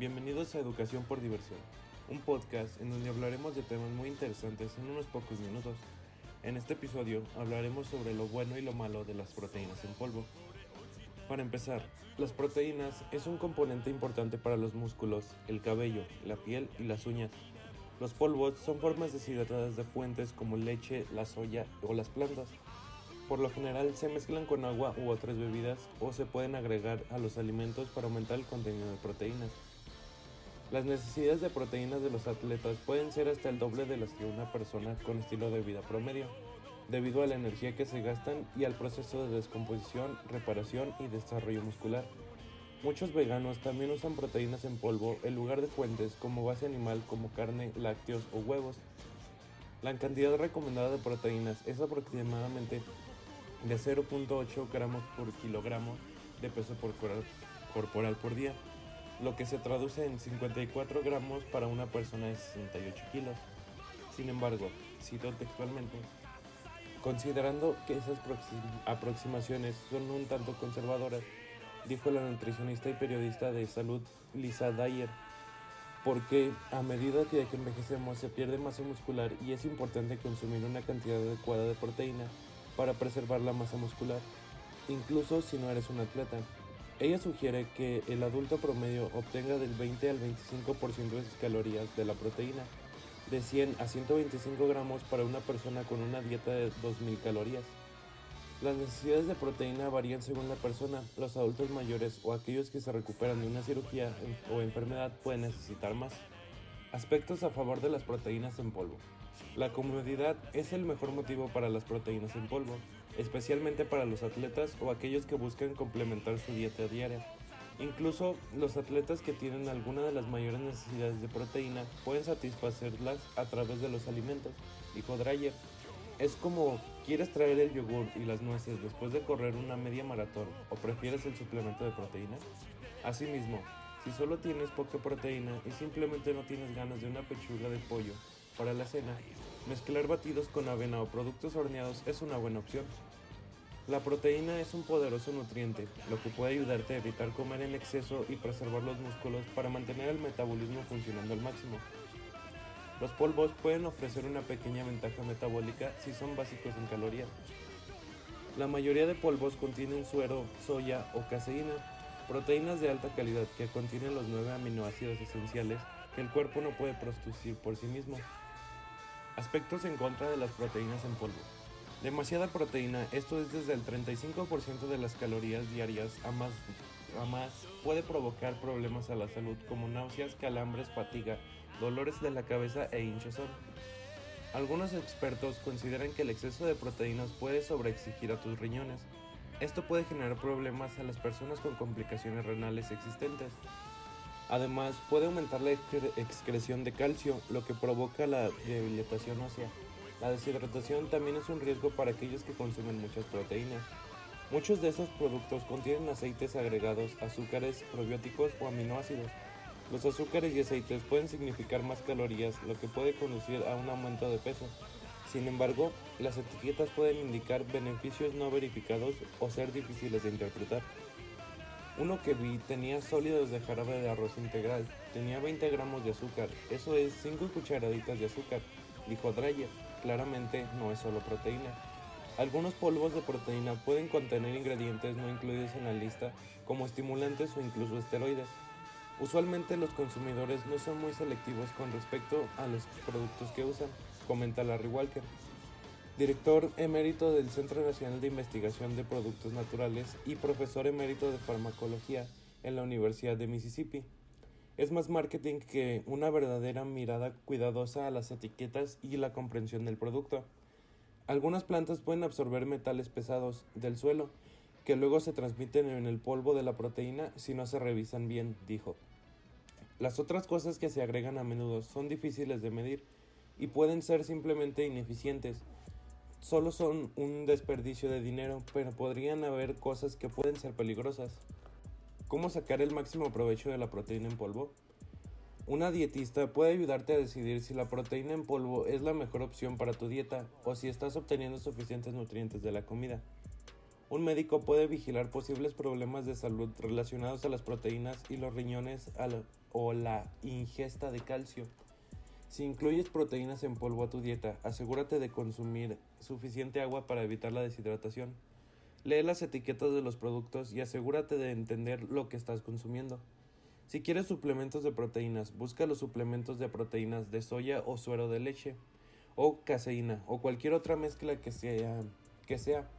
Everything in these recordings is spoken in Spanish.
Bienvenidos a Educación por Diversión, un podcast en donde hablaremos de temas muy interesantes en unos pocos minutos. En este episodio hablaremos sobre lo bueno y lo malo de las proteínas en polvo. Para empezar, las proteínas es un componente importante para los músculos, el cabello, la piel y las uñas. Los polvos son formas deshidratadas de fuentes como leche, la soya o las plantas. Por lo general se mezclan con agua u otras bebidas o se pueden agregar a los alimentos para aumentar el contenido de proteínas. Las necesidades de proteínas de los atletas pueden ser hasta el doble de las que una persona con estilo de vida promedio, debido a la energía que se gastan y al proceso de descomposición, reparación y desarrollo muscular. Muchos veganos también usan proteínas en polvo en lugar de fuentes como base animal como carne, lácteos o huevos. La cantidad recomendada de proteínas es aproximadamente de 0.8 gramos por kilogramo de peso corporal por día, lo que se traduce en 54 gramos para una persona de 68 kilos. Sin embargo, cito textualmente, considerando que esas aproximaciones son un tanto conservadoras, dijo la nutricionista y periodista de salud Lisa Dyer, porque a medida que envejecemos se pierde masa muscular y es importante consumir una cantidad adecuada de proteína para preservar la masa muscular, incluso si no eres un atleta. Ella sugiere que el adulto promedio obtenga del 20 al 25% de sus calorías de la proteína, de 100 a 125 gramos para una persona con una dieta de 2000 calorías. Las necesidades de proteína varían según la persona. Los adultos mayores o aquellos que se recuperan de una cirugía o enfermedad pueden necesitar más. Aspectos a favor de las proteínas en polvo. La comodidad es el mejor motivo para las proteínas en polvo, especialmente para los atletas o aquellos que buscan complementar su dieta diaria. Incluso los atletas que tienen alguna de las mayores necesidades de proteína pueden satisfacerlas a través de los alimentos, dijo Dreyer. Es como, ¿quieres traer el yogur y las nueces después de correr una media maratón o prefieres el suplemento de proteína? Asimismo, si solo tienes poca proteína y simplemente no tienes ganas de una pechuga de pollo para la cena, mezclar batidos con avena o productos horneados es una buena opción. La proteína es un poderoso nutriente, lo que puede ayudarte a evitar comer en exceso y preservar los músculos para mantener el metabolismo funcionando al máximo. Los polvos pueden ofrecer una pequeña ventaja metabólica si son básicos en calorías. La mayoría de polvos contienen suero, soya o caseína, proteínas de alta calidad que contienen los nueve aminoácidos esenciales que el cuerpo no puede producir por sí mismo. Aspectos en contra de las proteínas en polvo. Demasiada proteína, esto es desde el 35% de las calorías diarias a más, a más, puede provocar problemas a la salud como náuseas, calambres, fatiga, dolores de la cabeza e hinchazón. Algunos expertos consideran que el exceso de proteínas puede sobreexigir a tus riñones. Esto puede generar problemas a las personas con complicaciones renales existentes. Además, puede aumentar la excreción de calcio, lo que provoca la debilitación ósea. La deshidratación también es un riesgo para aquellos que consumen muchas proteínas. Muchos de estos productos contienen aceites agregados, azúcares, probióticos o aminoácidos. Los azúcares y aceites pueden significar más calorías, lo que puede conducir a un aumento de peso. Sin embargo, las etiquetas pueden indicar beneficios no verificados o ser difíciles de interpretar. Uno que vi tenía sólidos de jarabe de arroz integral, tenía 20 gramos de azúcar, eso es 5 cucharaditas de azúcar, dijo Dreyer. Claramente no es solo proteína. Algunos polvos de proteína pueden contener ingredientes no incluidos en la lista, como estimulantes o incluso esteroides. Usualmente los consumidores no son muy selectivos con respecto a los productos que usan, comenta Larry Walker director emérito del Centro Nacional de Investigación de Productos Naturales y profesor emérito de farmacología en la Universidad de Mississippi. Es más marketing que una verdadera mirada cuidadosa a las etiquetas y la comprensión del producto. Algunas plantas pueden absorber metales pesados del suelo, que luego se transmiten en el polvo de la proteína si no se revisan bien, dijo. Las otras cosas que se agregan a menudo son difíciles de medir y pueden ser simplemente ineficientes, solo son un desperdicio de dinero, pero podrían haber cosas que pueden ser peligrosas. ¿Cómo sacar el máximo provecho de la proteína en polvo? Una dietista puede ayudarte a decidir si la proteína en polvo es la mejor opción para tu dieta o si estás obteniendo suficientes nutrientes de la comida. Un médico puede vigilar posibles problemas de salud relacionados a las proteínas y los riñones o la ingesta de calcio. Si incluyes proteínas en polvo a tu dieta, asegúrate de consumir suficiente agua para evitar la deshidratación. Lee las etiquetas de los productos y asegúrate de entender lo que estás consumiendo. Si quieres suplementos de proteínas, busca los suplementos de proteínas de soya o suero de leche, o caseína, o cualquier otra mezcla que sea, que sea,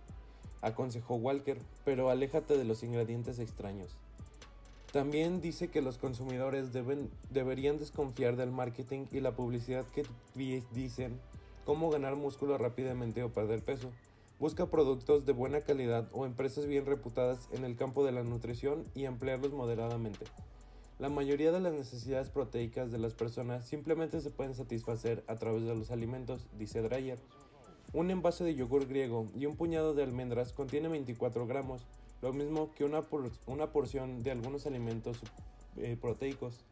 aconsejó Walker, pero aléjate de los ingredientes extraños. También dice que los consumidores deben, deberían desconfiar del marketing y la publicidad que dicen cómo ganar músculo rápidamente o perder peso. Busca productos de buena calidad o empresas bien reputadas en el campo de la nutrición y emplearlos moderadamente. La mayoría de las necesidades proteicas de las personas simplemente se pueden satisfacer a través de los alimentos, dice Dreyer. Un envase de yogur griego y un puñado de almendras contiene 24 gramos, lo mismo que una, porción de algunos alimentos eh, proteicos.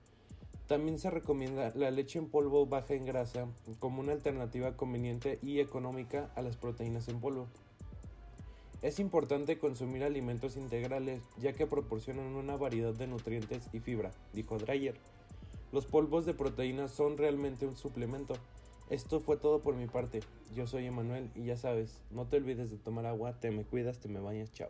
También se recomienda la leche en polvo baja en grasa como una alternativa conveniente y económica a las proteínas en polvo. Es importante consumir alimentos integrales ya que proporcionan una variedad de nutrientes y fibra, dijo Dreyer. Los polvos de proteínas son realmente un suplemento, esto fue todo por mi parte. Yo soy Emanuel y ya sabes, no te olvides de tomar agua, te me cuidas, te me bañas, chao.